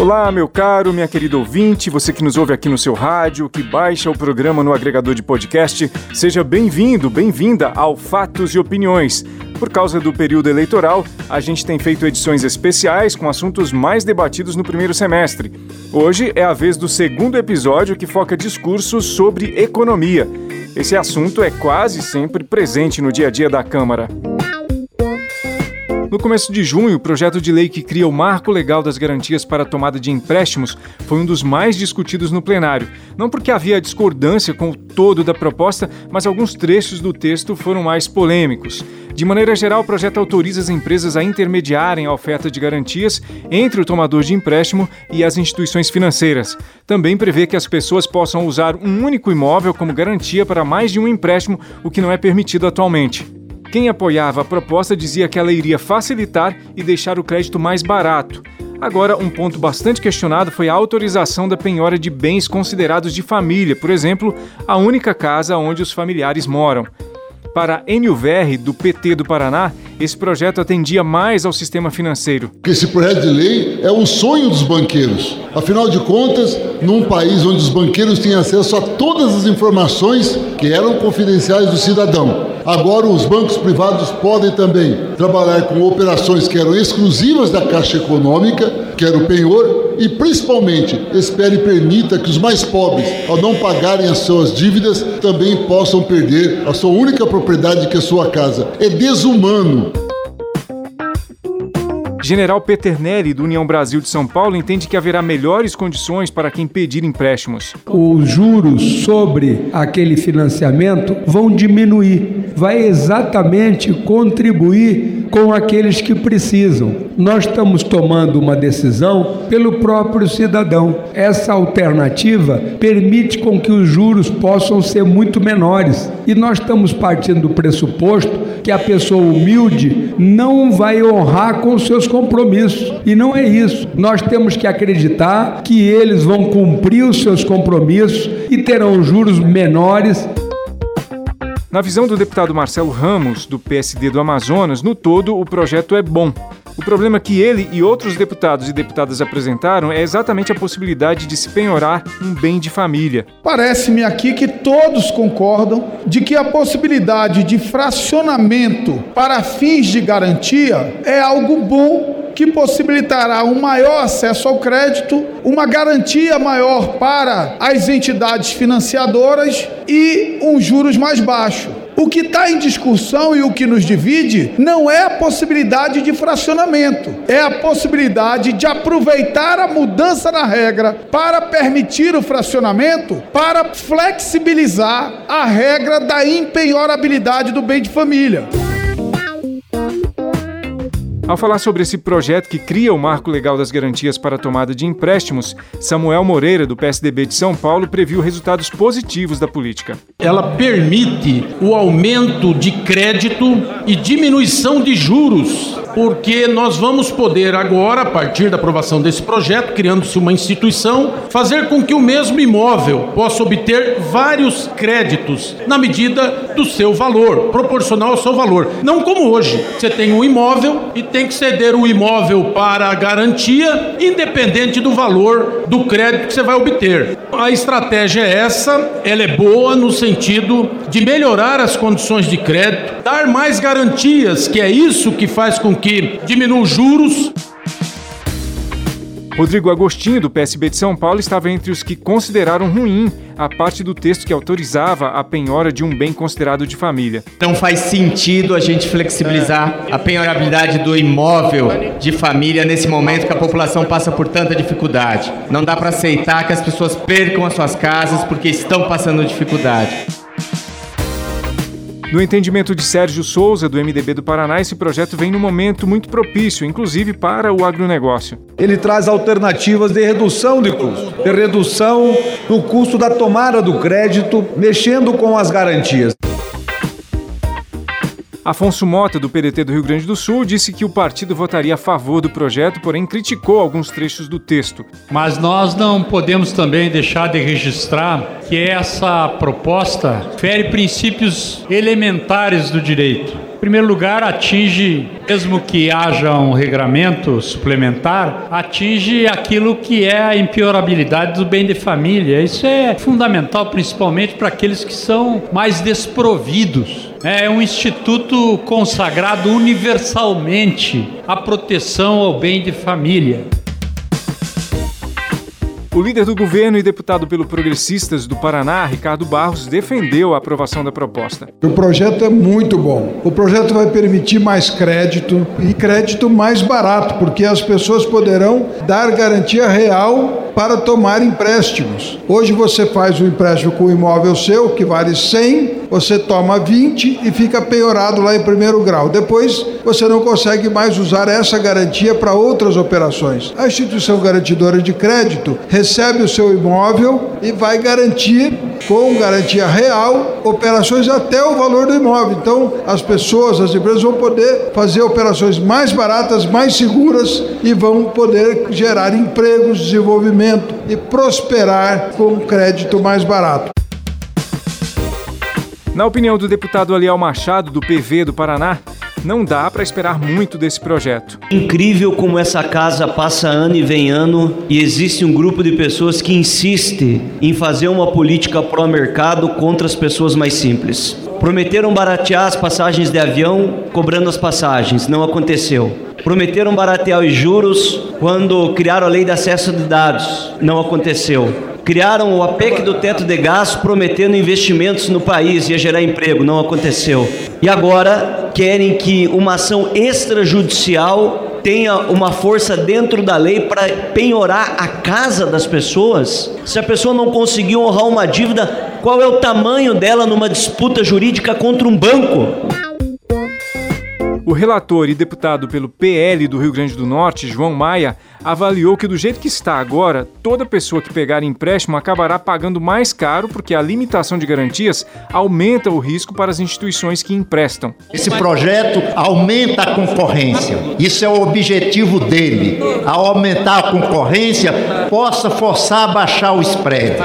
Olá, meu caro, minha querida ouvinte, você que nos ouve aqui no seu rádio, que baixa o programa no agregador de podcast, seja bem-vindo, bem-vinda ao Fatos e Opiniões. Por causa do período eleitoral, a gente tem feito edições especiais com assuntos mais debatidos no primeiro semestre. Hoje é a vez do segundo episódio que foca discursos sobre economia. Esse assunto é quase sempre presente no dia a dia da Câmara. No começo de junho, o projeto de lei que cria o marco legal das garantias para a tomada de empréstimos foi um dos mais discutidos no plenário. Não porque havia discordância com o todo da proposta, mas alguns trechos do texto foram mais polêmicos. De maneira geral, o projeto autoriza as empresas a intermediarem a oferta de garantias entre o tomador de empréstimo e as instituições financeiras. Também prevê que as pessoas possam usar um único imóvel como garantia para mais de um empréstimo, o que não é permitido atualmente. Quem apoiava a proposta dizia que ela iria facilitar e deixar o crédito mais barato. Agora, um ponto bastante questionado foi a autorização da penhora de bens considerados de família, por exemplo, a única casa onde os familiares moram. Para Enio Verri, do PT do Paraná, esse projeto atendia mais ao sistema financeiro. Esse projeto de lei é um sonho dos banqueiros. Afinal de contas, num país onde os banqueiros têm acesso a todas as informações que eram confidenciais do cidadão, agora os bancos privados podem também trabalhar com operações que eram exclusivas da Caixa Econômica, que era o penhor, e principalmente espere e permita que os mais pobres, ao não pagarem as suas dívidas, também possam perder a sua única propriedade, que é a sua casa. É desumano General Peter do União Brasil de São Paulo, entende que haverá melhores condições para quem pedir empréstimos. Os juros sobre aquele financiamento vão diminuir, vai exatamente contribuir com aqueles que precisam. Nós estamos tomando uma decisão pelo próprio cidadão. Essa alternativa permite com que os juros possam ser muito menores. E nós estamos partindo do pressuposto que a pessoa humilde não vai honrar com seus compromissos. E não é isso. Nós temos que acreditar que eles vão cumprir os seus compromissos e terão juros menores na visão do deputado Marcelo Ramos, do PSD do Amazonas, no todo o projeto é bom. O problema que ele e outros deputados e deputadas apresentaram é exatamente a possibilidade de se penhorar um bem de família. Parece-me aqui que todos concordam de que a possibilidade de fracionamento para fins de garantia é algo bom que possibilitará um maior acesso ao crédito, uma garantia maior para as entidades financiadoras e um juros mais baixo. O que está em discussão e o que nos divide não é a possibilidade de fracionamento, é a possibilidade de aproveitar a mudança na regra para permitir o fracionamento, para flexibilizar a regra da impenhorabilidade do bem de família. Ao falar sobre esse projeto que cria o marco legal das garantias para a tomada de empréstimos, Samuel Moreira, do PSDB de São Paulo, previu resultados positivos da política. Ela permite o aumento de crédito e diminuição de juros, porque nós vamos poder agora, a partir da aprovação desse projeto, criando-se uma instituição, fazer com que o mesmo imóvel possa obter vários créditos na medida do seu valor, proporcional ao seu valor. Não como hoje, você tem um imóvel e tem que ceder o imóvel para a garantia, independente do valor do crédito que você vai obter. A estratégia é essa, ela é boa no sentido de melhorar as condições de crédito, dar mais garantias, que é isso que faz com que diminua os juros. Rodrigo Agostinho, do PSB de São Paulo, estava entre os que consideraram ruim a parte do texto que autorizava a penhora de um bem considerado de família. Não faz sentido a gente flexibilizar a penhorabilidade do imóvel de família nesse momento que a população passa por tanta dificuldade. Não dá para aceitar que as pessoas percam as suas casas porque estão passando dificuldade. No entendimento de Sérgio Souza, do MDB do Paraná, esse projeto vem num momento muito propício, inclusive para o agronegócio. Ele traz alternativas de redução de custo, de redução do custo da tomada do crédito, mexendo com as garantias. Afonso Mota, do PDT do Rio Grande do Sul, disse que o partido votaria a favor do projeto, porém criticou alguns trechos do texto. Mas nós não podemos também deixar de registrar que essa proposta fere princípios elementares do direito em primeiro lugar, atinge, mesmo que haja um regramento suplementar, atinge aquilo que é a empeorabilidade do bem de família. Isso é fundamental, principalmente para aqueles que são mais desprovidos. É um instituto consagrado universalmente à proteção ao bem de família. O líder do governo e deputado pelo Progressistas do Paraná, Ricardo Barros, defendeu a aprovação da proposta. O projeto é muito bom. O projeto vai permitir mais crédito e crédito mais barato, porque as pessoas poderão dar garantia real para tomar empréstimos. Hoje você faz um empréstimo com um imóvel seu que vale 100, você toma 20 e fica penhorado lá em primeiro grau. Depois você não consegue mais usar essa garantia para outras operações. A instituição garantidora de crédito recebe o seu imóvel e vai garantir com garantia real operações até o valor do imóvel. Então, as pessoas, as empresas vão poder fazer operações mais baratas, mais seguras e vão poder gerar empregos, desenvolvimento e prosperar com crédito mais barato. Na opinião do deputado Aliel Machado, do PV do Paraná, não dá para esperar muito desse projeto. Incrível como essa casa passa ano e vem ano e existe um grupo de pessoas que insiste em fazer uma política pró-mercado contra as pessoas mais simples. Prometeram baratear as passagens de avião cobrando as passagens, não aconteceu. Prometeram baratear os juros quando criaram a lei de acesso de dados, não aconteceu criaram o APEC do teto de gastos prometendo investimentos no país, ia gerar emprego, não aconteceu. E agora querem que uma ação extrajudicial tenha uma força dentro da lei para penhorar a casa das pessoas? Se a pessoa não conseguiu honrar uma dívida, qual é o tamanho dela numa disputa jurídica contra um banco? O relator e deputado pelo PL do Rio Grande do Norte, João Maia, avaliou que do jeito que está agora, toda pessoa que pegar empréstimo acabará pagando mais caro porque a limitação de garantias aumenta o risco para as instituições que emprestam. Esse projeto aumenta a concorrência. Isso é o objetivo dele. Ao aumentar a concorrência, possa forçar a baixar o spread.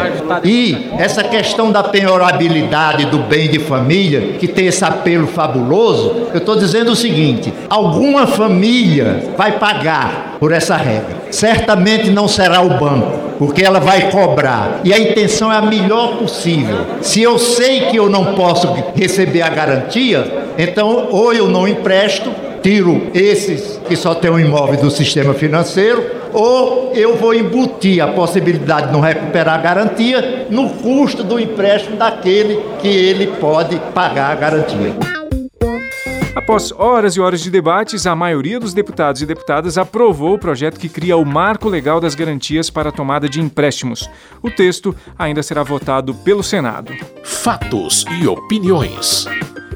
E essa questão da penhorabilidade do bem de família, que tem esse apelo fabuloso, eu estou dizendo o seguinte: alguma família vai pagar por essa regra. Certamente não será o banco, porque ela vai cobrar. E a intenção é a melhor possível. Se eu sei que eu não posso receber a garantia, então ou eu não empresto, tiro esses que só têm um imóvel do sistema financeiro, ou eu vou embutir a possibilidade de não recuperar a garantia no custo do empréstimo daquele que ele pode pagar a garantia. Após horas e horas de debates, a maioria dos deputados e deputadas aprovou o projeto que cria o Marco Legal das Garantias para a Tomada de Empréstimos. O texto ainda será votado pelo Senado. Fatos e opiniões.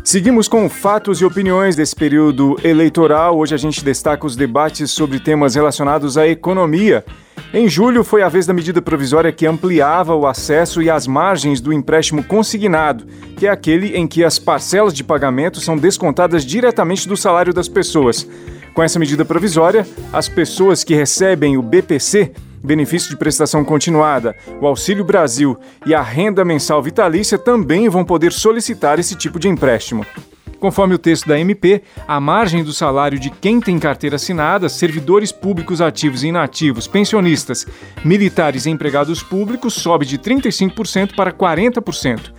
Seguimos com fatos e opiniões desse período eleitoral. Hoje a gente destaca os debates sobre temas relacionados à economia. Em julho, foi a vez da medida provisória que ampliava o acesso e as margens do empréstimo consignado, que é aquele em que as parcelas de pagamento são descontadas diretamente do salário das pessoas. Com essa medida provisória, as pessoas que recebem o BPC, benefício de prestação continuada, o Auxílio Brasil e a renda mensal vitalícia também vão poder solicitar esse tipo de empréstimo. Conforme o texto da MP, a margem do salário de quem tem carteira assinada, servidores públicos ativos e inativos, pensionistas, militares e empregados públicos sobe de 35% para 40%.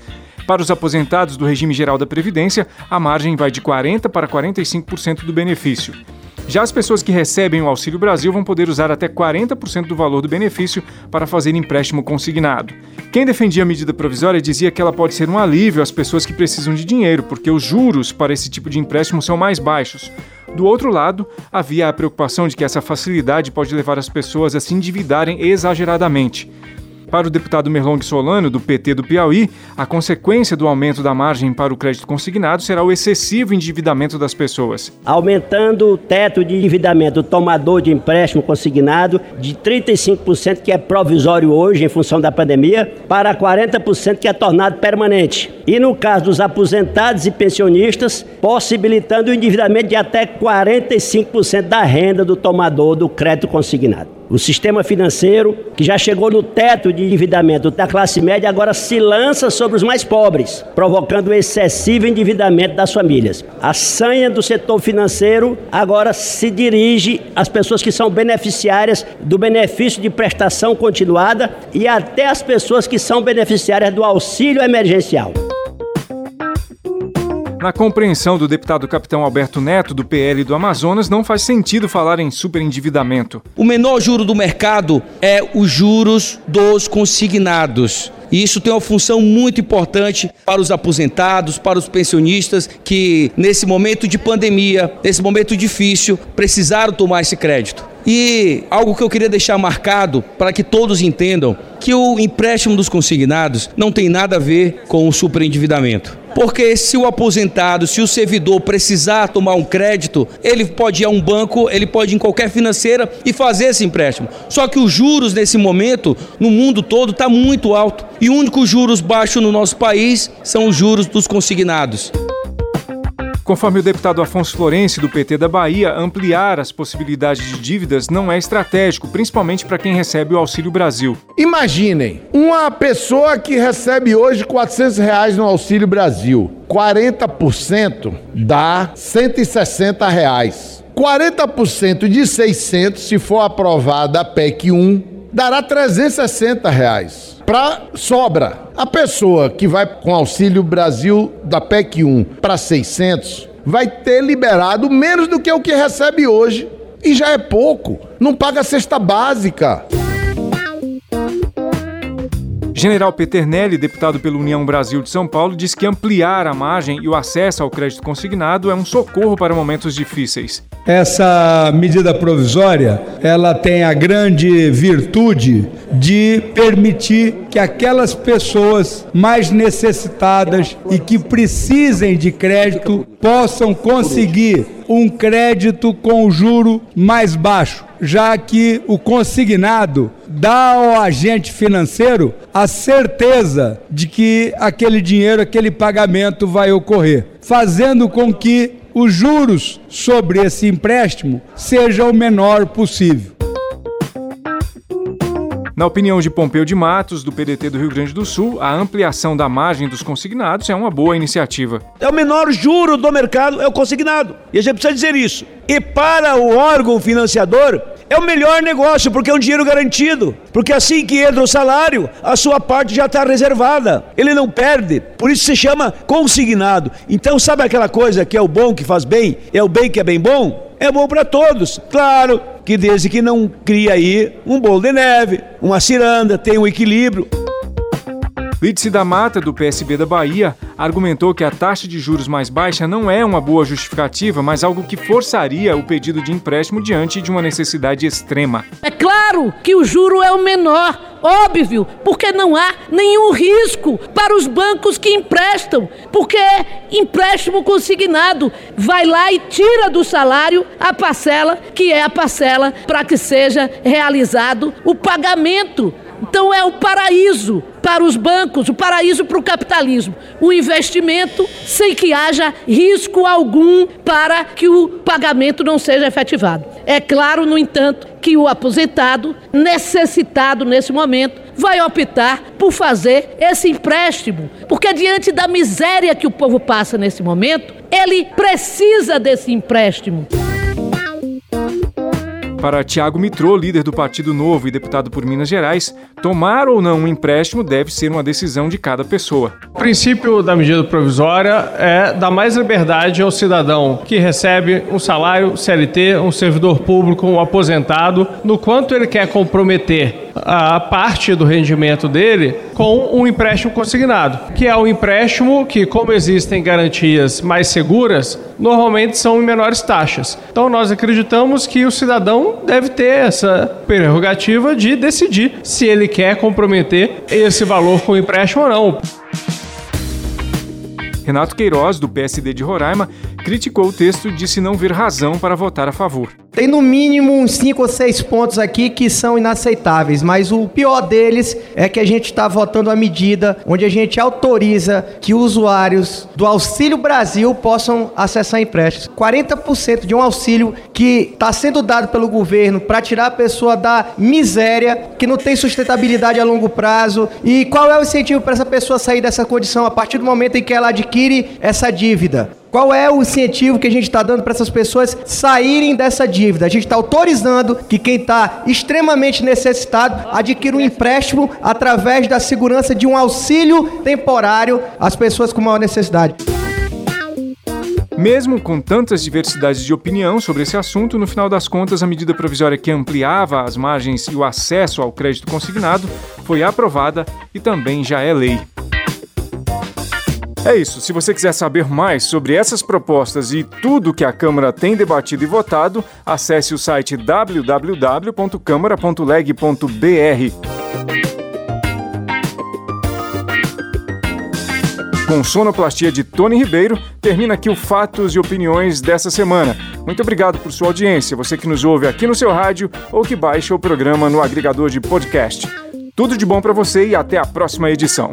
Para os aposentados do regime geral da Previdência, a margem vai de 40% para 45% do benefício. Já as pessoas que recebem o Auxílio Brasil vão poder usar até 40% do valor do benefício para fazer empréstimo consignado. Quem defendia a medida provisória dizia que ela pode ser um alívio às pessoas que precisam de dinheiro, porque os juros para esse tipo de empréstimo são mais baixos. Do outro lado, havia a preocupação de que essa facilidade pode levar as pessoas a se endividarem exageradamente. Para o deputado Merlong Solano, do PT do Piauí, a consequência do aumento da margem para o crédito consignado será o excessivo endividamento das pessoas. Aumentando o teto de endividamento do tomador de empréstimo consignado de 35%, que é provisório hoje em função da pandemia, para 40% que é tornado permanente. E no caso dos aposentados e pensionistas, possibilitando o endividamento de até 45% da renda do tomador do crédito consignado. O sistema financeiro, que já chegou no teto de endividamento da classe média, agora se lança sobre os mais pobres, provocando o excessivo endividamento das famílias. A sanha do setor financeiro agora se dirige às pessoas que são beneficiárias do benefício de prestação continuada e até às pessoas que são beneficiárias do auxílio emergencial. Na compreensão do deputado capitão Alberto Neto, do PL do Amazonas, não faz sentido falar em superendividamento. O menor juro do mercado é os juros dos consignados. E isso tem uma função muito importante para os aposentados, para os pensionistas que, nesse momento de pandemia, nesse momento difícil, precisaram tomar esse crédito. E algo que eu queria deixar marcado para que todos entendam que o empréstimo dos consignados não tem nada a ver com o superendividamento. Porque se o aposentado, se o servidor precisar tomar um crédito, ele pode ir a um banco, ele pode ir em qualquer financeira e fazer esse empréstimo. Só que os juros nesse momento, no mundo todo, está muito alto. E o único juros baixo no nosso país são os juros dos consignados. Conforme o deputado Afonso Florenci, do PT da Bahia, ampliar as possibilidades de dívidas não é estratégico, principalmente para quem recebe o Auxílio Brasil. Imaginem, uma pessoa que recebe hoje 400 reais no Auxílio Brasil, 40% dá 160 reais. 40% de 600, se for aprovada a PEC 1, dará 360 reais para sobra. A pessoa que vai com Auxílio Brasil da PEC 1 para 600 vai ter liberado menos do que o que recebe hoje. E já é pouco. Não paga a cesta básica. General Peternelli, deputado pela União Brasil de São Paulo, diz que ampliar a margem e o acesso ao crédito consignado é um socorro para momentos difíceis. Essa medida provisória, ela tem a grande virtude de permitir que aquelas pessoas mais necessitadas e que precisem de crédito possam conseguir um crédito com juro mais baixo, já que o consignado dá ao agente financeiro a certeza de que aquele dinheiro, aquele pagamento vai ocorrer, fazendo com que os juros sobre esse empréstimo sejam o menor possível. Na opinião de Pompeu de Matos, do PDT do Rio Grande do Sul, a ampliação da margem dos consignados é uma boa iniciativa. É o menor juro do mercado, é o consignado. E a gente precisa dizer isso. E para o órgão financiador, é o melhor negócio, porque é um dinheiro garantido. Porque assim que entra o salário, a sua parte já está reservada. Ele não perde. Por isso se chama consignado. Então, sabe aquela coisa que é o bom que faz bem? É o bem que é bem bom? É bom para todos. Claro que desde que não cria aí um bolo de neve, uma ciranda, tem um equilíbrio. Lídice da Mata, do PSB da Bahia, argumentou que a taxa de juros mais baixa não é uma boa justificativa, mas algo que forçaria o pedido de empréstimo diante de uma necessidade extrema. É claro que o juro é o menor, óbvio, porque não há nenhum risco para os bancos que emprestam, porque é empréstimo consignado. Vai lá e tira do salário a parcela, que é a parcela para que seja realizado o pagamento então é o paraíso para os bancos, o paraíso para o capitalismo. O investimento sem que haja risco algum para que o pagamento não seja efetivado. É claro, no entanto, que o aposentado, necessitado nesse momento, vai optar por fazer esse empréstimo, porque diante da miséria que o povo passa nesse momento, ele precisa desse empréstimo. Para Tiago Mitrô, líder do Partido Novo e deputado por Minas Gerais, tomar ou não um empréstimo deve ser uma decisão de cada pessoa. O princípio da medida provisória é dar mais liberdade ao cidadão que recebe um salário CLT, um servidor público, um aposentado, no quanto ele quer comprometer a parte do rendimento dele com um empréstimo consignado, que é um empréstimo que, como existem garantias mais seguras, normalmente são em menores taxas. Então nós acreditamos que o cidadão deve ter essa prerrogativa de decidir se ele quer comprometer esse valor com empréstimo ou não. Renato Queiroz, do PSD de Roraima, criticou o texto e disse não ver razão para votar a favor. Tem no mínimo uns 5 ou 6 pontos aqui que são inaceitáveis, mas o pior deles é que a gente está votando a medida onde a gente autoriza que usuários do Auxílio Brasil possam acessar empréstimos. 40% de um auxílio que está sendo dado pelo governo para tirar a pessoa da miséria, que não tem sustentabilidade a longo prazo. E qual é o incentivo para essa pessoa sair dessa condição a partir do momento em que ela adquire essa dívida? Qual é o incentivo que a gente está dando para essas pessoas saírem dessa dívida? A gente está autorizando que quem está extremamente necessitado adquira um empréstimo através da segurança de um auxílio temporário às pessoas com maior necessidade. Mesmo com tantas diversidades de opinião sobre esse assunto, no final das contas, a medida provisória que ampliava as margens e o acesso ao crédito consignado foi aprovada e também já é lei. É isso. Se você quiser saber mais sobre essas propostas e tudo que a Câmara tem debatido e votado, acesse o site www.câmara.leg.br. Com sonoplastia de Tony Ribeiro, termina aqui o Fatos e Opiniões dessa semana. Muito obrigado por sua audiência, você que nos ouve aqui no seu rádio ou que baixa o programa no agregador de podcast. Tudo de bom para você e até a próxima edição.